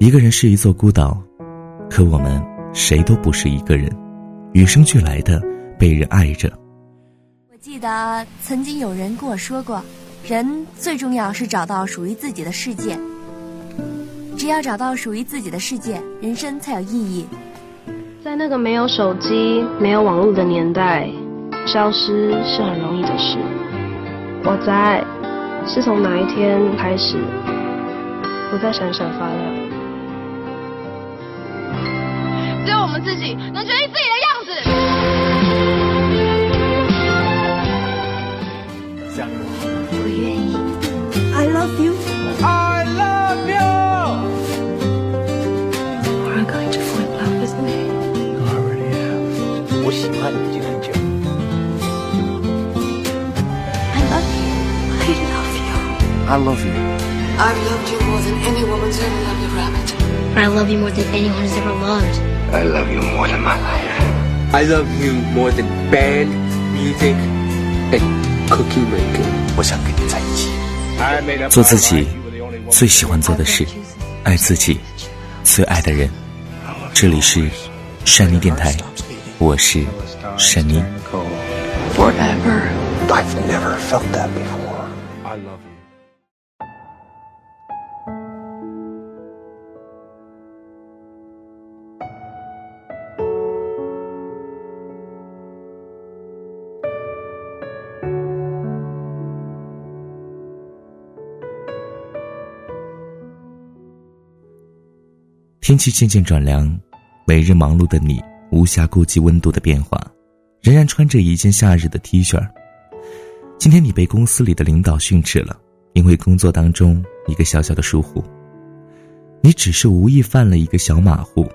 一个人是一座孤岛，可我们谁都不是一个人，与生俱来的被人爱着。我记得曾经有人跟我说过，人最重要是找到属于自己的世界。只要找到属于自己的世界，人生才有意义。在那个没有手机、没有网络的年代，消失是很容易的事。我在，是从哪一天开始，不再闪闪发亮。们自己能决定自己的样子。加油！我愿意。 I love you. I love you. Are you going to fall in love with me? You already have. 我喜欢你已经很久。 I love you. I love you. I love you. I've loved you more than any woman's ever loved a rabbit. I love you more than anyone has ever loved. I love you more than my life. I love you more than band, music, and cookie making. 我想跟你在一起。做自己最喜欢做的事，爱自己最爱的人。这里是山妮电台，我是山妮。Forever. I've never felt that before. 天气渐渐转凉，每日忙碌的你无暇顾及温度的变化，仍然穿着一件夏日的 T 恤。今天你被公司里的领导训斥了，因为工作当中一个小小的疏忽。你只是无意犯了一个小马虎。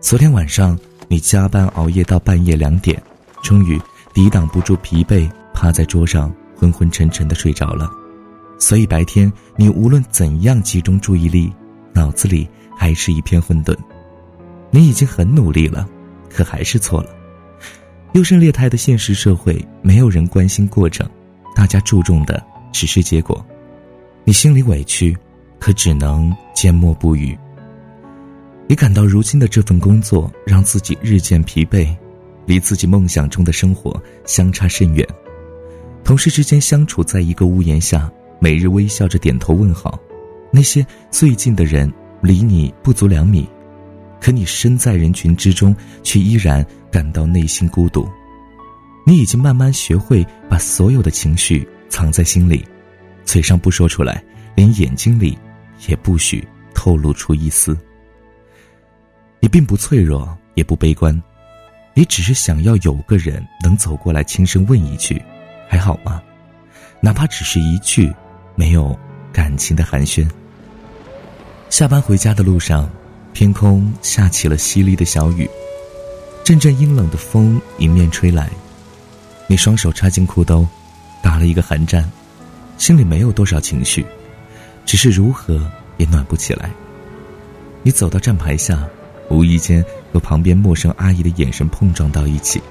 昨天晚上你加班熬夜到半夜两点，终于抵挡不住疲惫，趴在桌上昏昏沉沉的睡着了。所以白天你无论怎样集中注意力，脑子里还是一片混沌。你已经很努力了，可还是错了。优胜劣汰的现实社会，没有人关心过程，大家注重的只是结果。你心里委屈，可只能缄默不语。你感到如今的这份工作让自己日渐疲惫，离自己梦想中的生活相差甚远。同事之间相处在一个屋檐下，每日微笑着点头问好，那些最近的人离你不足两米，可你身在人群之中，却依然感到内心孤独。你已经慢慢学会把所有的情绪藏在心里，嘴上不说出来，连眼睛里也不许透露出一丝。你并不脆弱，也不悲观，你只是想要有个人能走过来轻声问一句：“还好吗？”哪怕只是一句，没有感情的寒暄。下班回家的路上，天空下起了淅沥的小雨，阵阵阴冷的风迎面吹来。你双手插进裤兜，打了一个寒战，心里没有多少情绪，只是如何也暖不起来。你走到站牌下，无意间和旁边陌生阿姨的眼神碰撞到一起。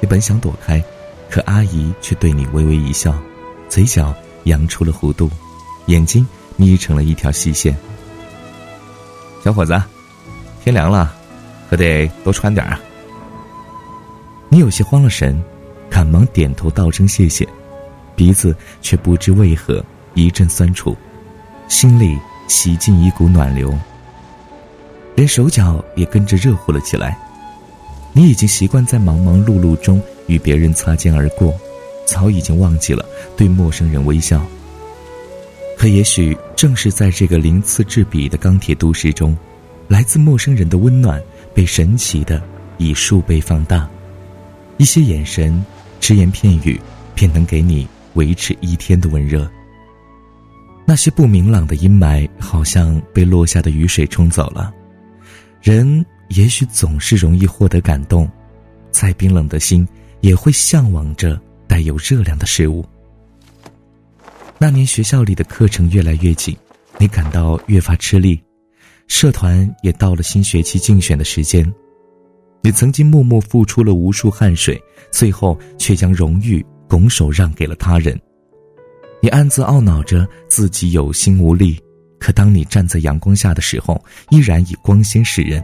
你本想躲开，可阿姨却对你微微一笑，嘴角扬出了弧度，眼睛眯成了一条细线。小伙子，天凉了，可得多穿点啊。你有些慌了神，赶忙点头道声谢谢，鼻子却不知为何一阵酸楚，心里袭进一股暖流，连手脚也跟着热乎了起来。你已经习惯在忙忙碌碌中与别人擦肩而过，早已经忘记了对陌生人微笑。可也许正是在这个鳞次栉比的钢铁都市中，来自陌生人的温暖被神奇的以数倍放大。一些眼神、只言片语，便能给你维持一天的温热。那些不明朗的阴霾，好像被落下的雨水冲走了。人也许总是容易获得感动，再冰冷的心也会向往着带有热量的事物。那年学校里的课程越来越紧，你感到越发吃力，社团也到了新学期竞选的时间。你曾经默默付出了无数汗水，最后却将荣誉拱手让给了他人。你暗自懊恼着自己有心无力，可当你站在阳光下的时候，依然以光鲜示人。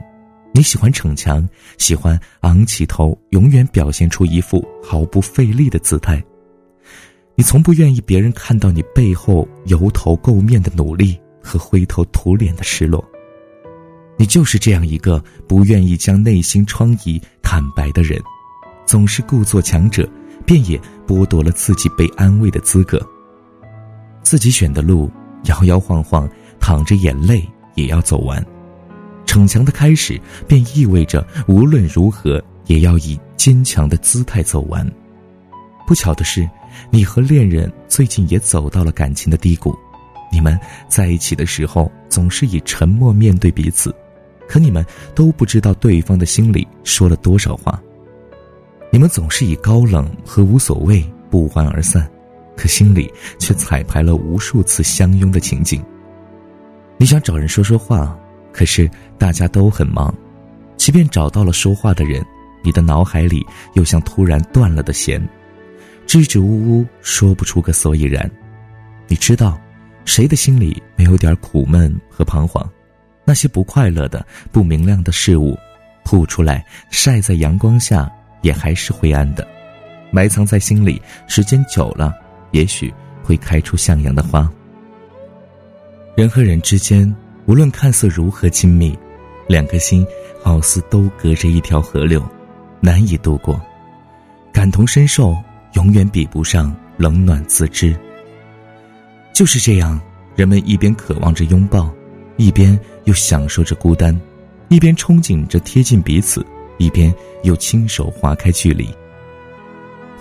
你喜欢逞强，喜欢昂起头，永远表现出一副毫不费力的姿态。你从不愿意别人看到你背后油头垢面的努力和灰头土脸的失落。你就是这样一个不愿意将内心疮痍坦白的人，总是故作强者，便也剥夺了自己被安慰的资格。自己选的路，摇摇晃晃，淌着眼泪也要走完。逞强的开始，便意味着无论如何也要以坚强的姿态走完。不巧的是，你和恋人最近也走到了感情的低谷。你们在一起的时候，总是以沉默面对彼此，可你们都不知道对方的心里说了多少话。你们总是以高冷和无所谓不欢而散，可心里却彩排了无数次相拥的情景。你想找人说说话。可是大家都很忙，即便找到了说话的人，你的脑海里又像突然断了的弦，支支吾吾说不出个所以然。你知道，谁的心里没有点苦闷和彷徨？那些不快乐的、不明亮的事物，吐出来晒在阳光下，也还是灰暗的，埋藏在心里，时间久了，也许会开出向阳的花。人和人之间。无论看似如何亲密，两颗心好似都隔着一条河流，难以渡过。感同身受永远比不上冷暖自知。就是这样，人们一边渴望着拥抱，一边又享受着孤单；一边憧憬着贴近彼此，一边又亲手划开距离。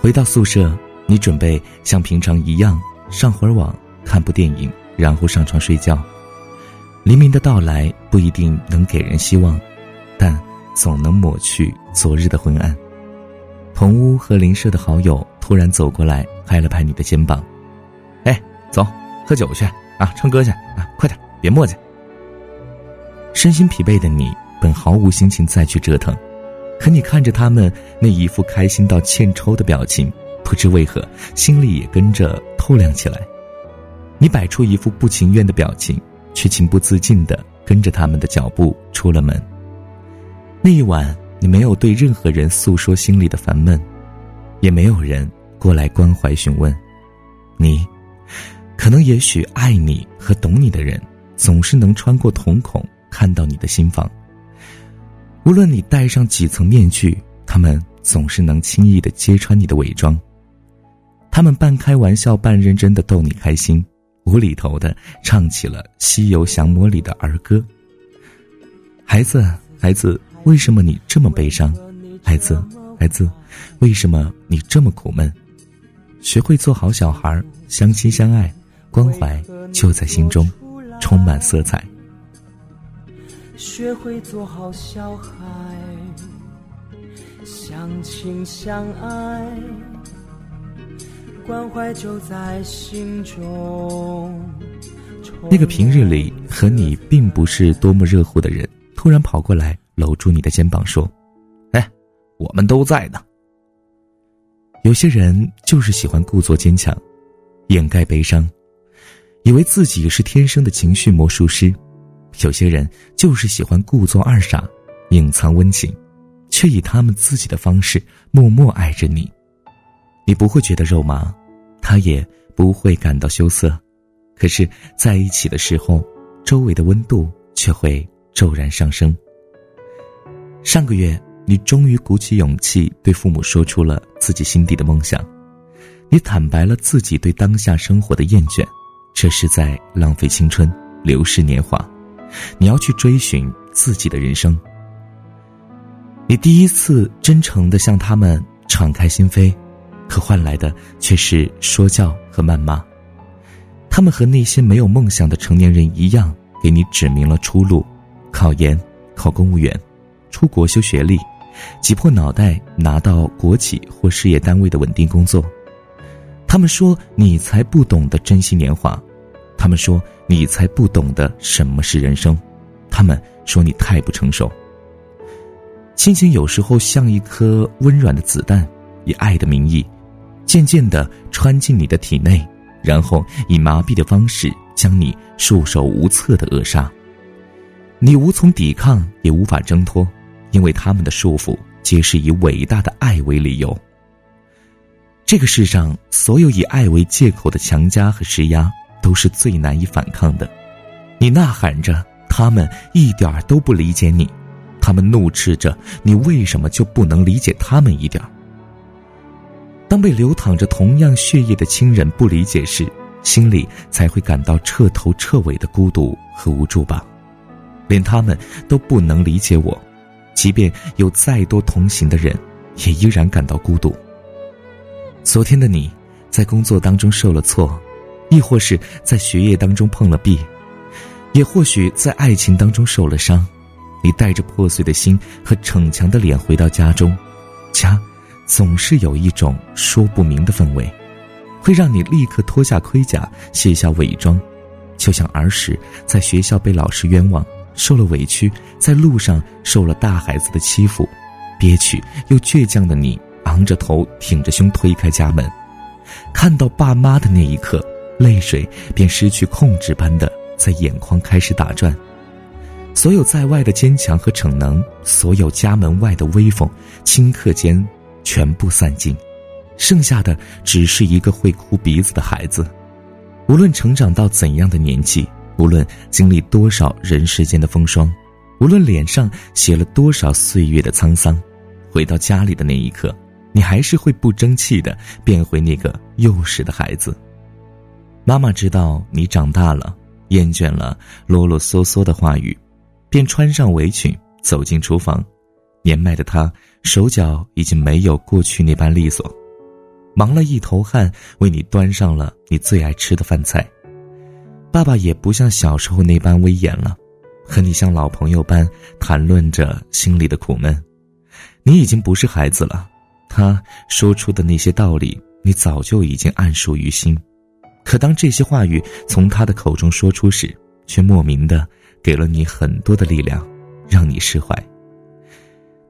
回到宿舍，你准备像平常一样上会儿网，看部电影，然后上床睡觉。黎明的到来不一定能给人希望，但总能抹去昨日的昏暗。同屋和邻舍的好友突然走过来，拍了拍你的肩膀：“哎，走，喝酒去啊，唱歌去啊，快点，别磨叽。”身心疲惫的你本毫无心情再去折腾，可你看着他们那一副开心到欠抽的表情，不知为何心里也跟着透亮起来。你摆出一副不情愿的表情。却情不自禁地跟着他们的脚步出了门。那一晚，你没有对任何人诉说心里的烦闷，也没有人过来关怀询问。你，可能也许爱你和懂你的人，总是能穿过瞳孔看到你的心房。无论你戴上几层面具，他们总是能轻易的揭穿你的伪装。他们半开玩笑半认真的逗你开心。无厘头的唱起了《西游降魔》里的儿歌。孩子，孩子，为什么你这么悲伤？孩子，孩子，为什么你这么苦闷？学会做好小孩，相亲相爱，关怀就在心中，充满色彩。学会做好小孩，相亲相爱。关怀就在心中。那个平日里和你并不是多么热乎的人，突然跑过来搂住你的肩膀说：“哎，我们都在呢。”有些人就是喜欢故作坚强，掩盖悲伤，以为自己是天生的情绪魔术师；有些人就是喜欢故作二傻，隐藏温情，却以他们自己的方式默默爱着你。你不会觉得肉麻，他也不会感到羞涩，可是在一起的时候，周围的温度却会骤然上升。上个月，你终于鼓起勇气对父母说出了自己心底的梦想，你坦白了自己对当下生活的厌倦，这是在浪费青春，流逝年华，你要去追寻自己的人生。你第一次真诚的向他们敞开心扉。可换来的却是说教和谩骂。他们和那些没有梦想的成年人一样，给你指明了出路：考研、考公务员、出国修学历、挤破脑袋拿到国企或事业单位的稳定工作。他们说你才不懂得珍惜年华，他们说你才不懂得什么是人生，他们说你太不成熟。亲情有时候像一颗温软的子弹，以爱的名义。渐渐地穿进你的体内，然后以麻痹的方式将你束手无策的扼杀。你无从抵抗，也无法挣脱，因为他们的束缚皆是以伟大的爱为理由。这个世上，所有以爱为借口的强加和施压，都是最难以反抗的。你呐喊着，他们一点儿都不理解你；他们怒斥着，你为什么就不能理解他们一点儿？当被流淌着同样血液的亲人不理解时，心里才会感到彻头彻尾的孤独和无助吧。连他们都不能理解我，即便有再多同行的人，也依然感到孤独。昨天的你，在工作当中受了挫，亦或是在学业当中碰了壁，也或许在爱情当中受了伤。你带着破碎的心和逞强的脸回到家中，家，总是有一种说不明的氛围，会让你立刻脱下盔甲，卸下伪装，就像儿时在学校被老师冤枉，受了委屈，在路上受了大孩子的欺负，憋屈又倔强的你。昂着头，挺着胸推开家门，看到爸妈的那一刻，泪水便失去控制般的在眼眶开始打转。所有在外的坚强和逞能，所有家门外的威风，顷刻间全部散尽，剩下的只是一个会哭鼻子的孩子。无论成长到怎样的年纪，无论经历多少人世间的风霜，无论脸上写了多少岁月的沧桑，回到家里的那一刻。你还是会不争气的变回那个幼时的孩子。妈妈知道你长大了，厌倦了啰啰嗦嗦的话语，便穿上围裙走进厨房。年迈的她手脚已经没有过去那般利索，忙了一头汗，为你端上了你最爱吃的饭菜。爸爸也不像小时候那般威严了，和你像老朋友般谈论着心里的苦闷。你已经不是孩子了。他说出的那些道理，你早就已经谙熟于心，可当这些话语从他的口中说出时，却莫名的给了你很多的力量，让你释怀。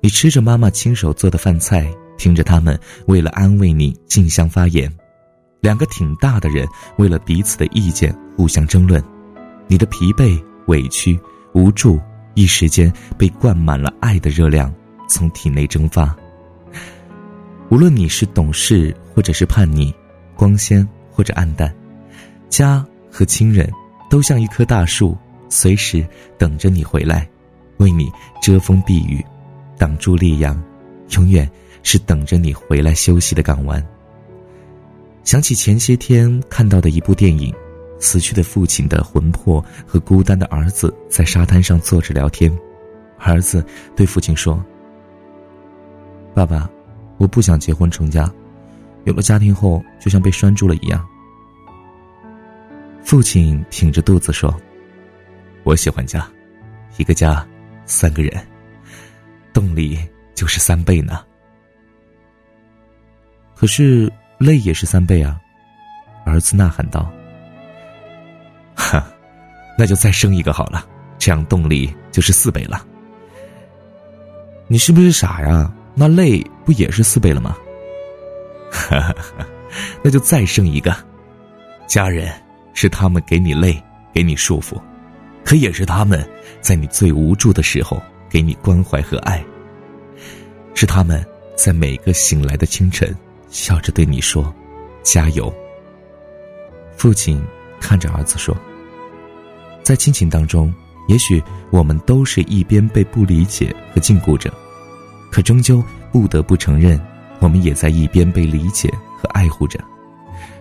你吃着妈妈亲手做的饭菜，听着他们为了安慰你竞相发言，两个挺大的人为了彼此的意见互相争论，你的疲惫、委屈、无助，一时间被灌满了爱的热量，从体内蒸发。无论你是懂事或者是叛逆，光鲜或者暗淡，家和亲人都像一棵大树，随时等着你回来，为你遮风避雨，挡住烈阳，永远是等着你回来休息的港湾。想起前些天看到的一部电影，死去的父亲的魂魄和孤单的儿子在沙滩上坐着聊天，儿子对父亲说：“爸爸。”我不想结婚成家，有了家庭后就像被拴住了一样。父亲挺着肚子说：“我喜欢家，一个家，三个人，动力就是三倍呢。可是累也是三倍啊！”儿子呐喊道。“哈，那就再生一个好了，这样动力就是四倍了。”你是不是傻呀？那累不也是四倍了吗？哈哈，那就再生一个。家人是他们给你累，给你束缚，可也是他们在你最无助的时候给你关怀和爱。是他们在每个醒来的清晨，笑着对你说：“加油。”父亲看着儿子说：“在亲情当中，也许我们都是一边被不理解和禁锢着。”可终究不得不承认，我们也在一边被理解和爱护着，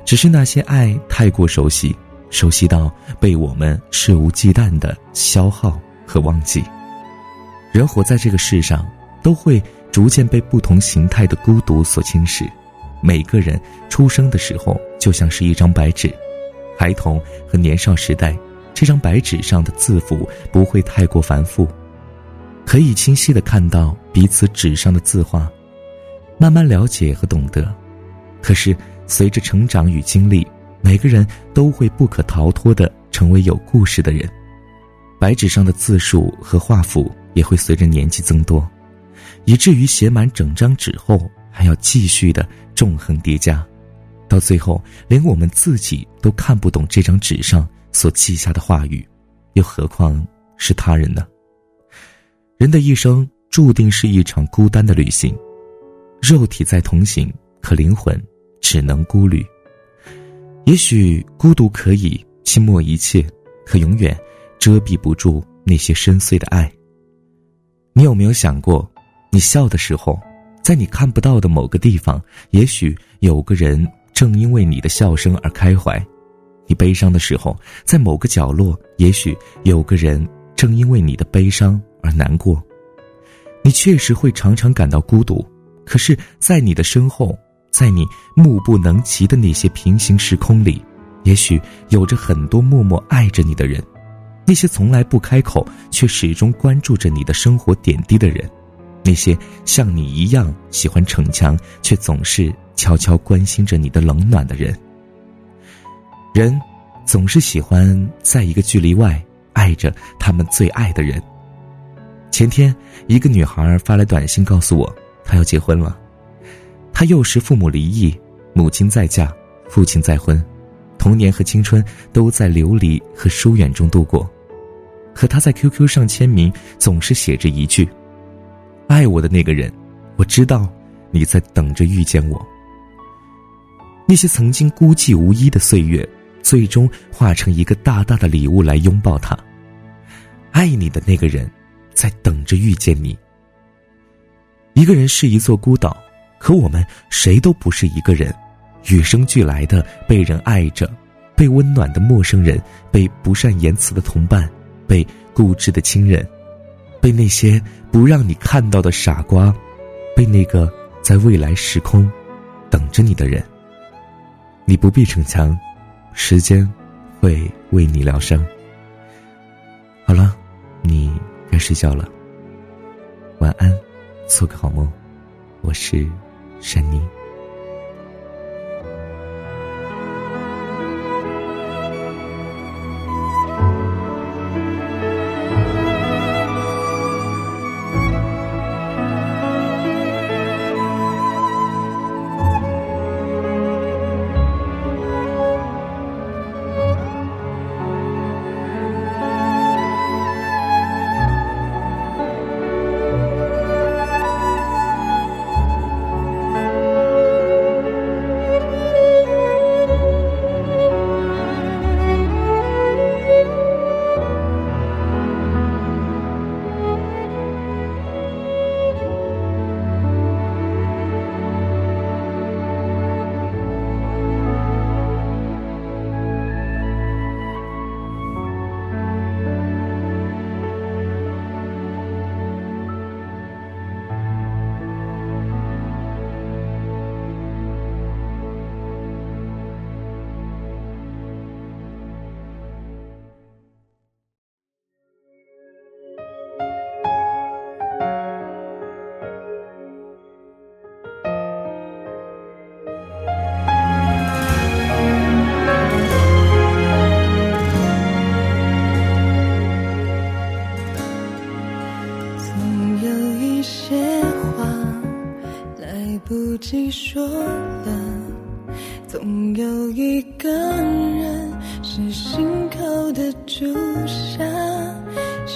只是那些爱太过熟悉，熟悉到被我们肆无忌惮的消耗和忘记。人活在这个世上，都会逐渐被不同形态的孤独所侵蚀。每个人出生的时候就像是一张白纸，孩童和年少时代，这张白纸上的字符不会太过繁复。可以清晰的看到彼此纸上的字画，慢慢了解和懂得。可是随着成长与经历，每个人都会不可逃脱的成为有故事的人。白纸上的字数和画幅也会随着年纪增多，以至于写满整张纸后还要继续的纵横叠加，到最后连我们自己都看不懂这张纸上所记下的话语，又何况是他人呢？人的一生注定是一场孤单的旅行，肉体在同行，可灵魂只能孤旅。也许孤独可以浸没一切，可永远遮蔽不住那些深邃的爱。你有没有想过，你笑的时候，在你看不到的某个地方，也许有个人正因为你的笑声而开怀；你悲伤的时候，在某个角落，也许有个人正因为你的悲伤而难过。你确实会常常感到孤独，可是，在你的身后。在你目不能及的那些平行时空里，也许有着很多默默爱着你的人，那些从来不开口却始终关注着你的生活点滴的人，那些像你一样喜欢逞强却总是悄悄关心着你的冷暖的人。人总是喜欢在一个距离外爱着他们最爱的人。前天，一个女孩发来短信告诉我，她要结婚了。她幼时父母离异，母亲再嫁，父亲再婚，童年和青春都在流离和疏远中度过。可他在 QQ 上签名总是写着一句：“爱我的那个人，我知道你在等着遇见我。”那些曾经孤寂无依的岁月，最终化成一个大大的礼物来拥抱他。爱你的那个人，在等着遇见你。一个人是一座孤岛。可我们谁都不是一个人，与生俱来的被人爱着，被温暖的陌生人，被不善言辞的同伴，被固执的亲人，被那些不让你看到的傻瓜，被那个在未来时空等着你的人。你不必逞强，时间会为你疗伤。好了，你该睡觉了，晚安，做个好梦，我是。山妮。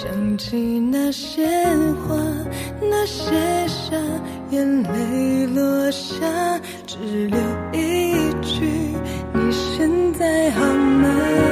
想起那些话，那些傻，眼泪落下，只留一句：你现在好吗？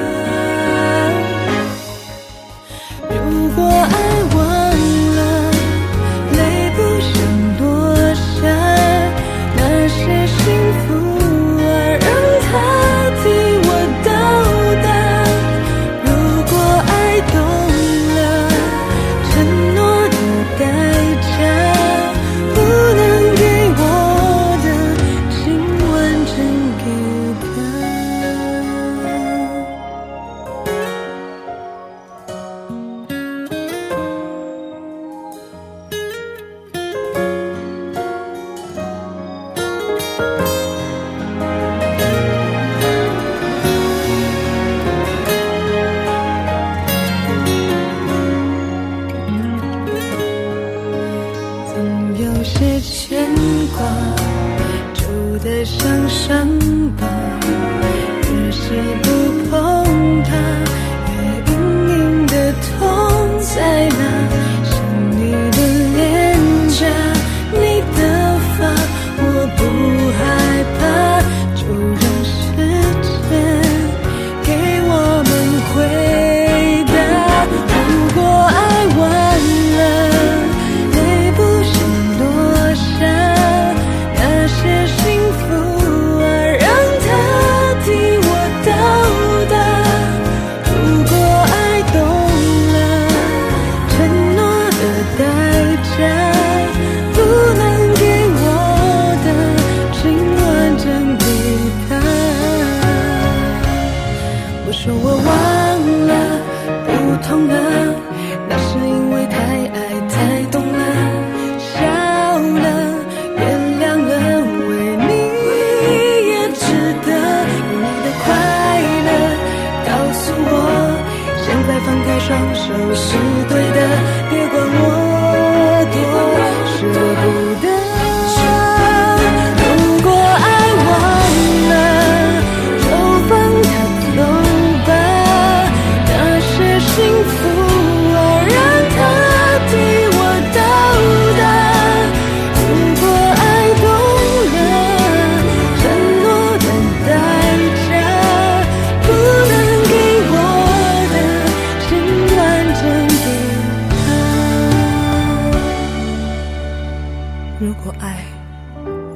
如果爱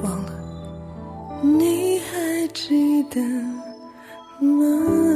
忘了你还记得吗？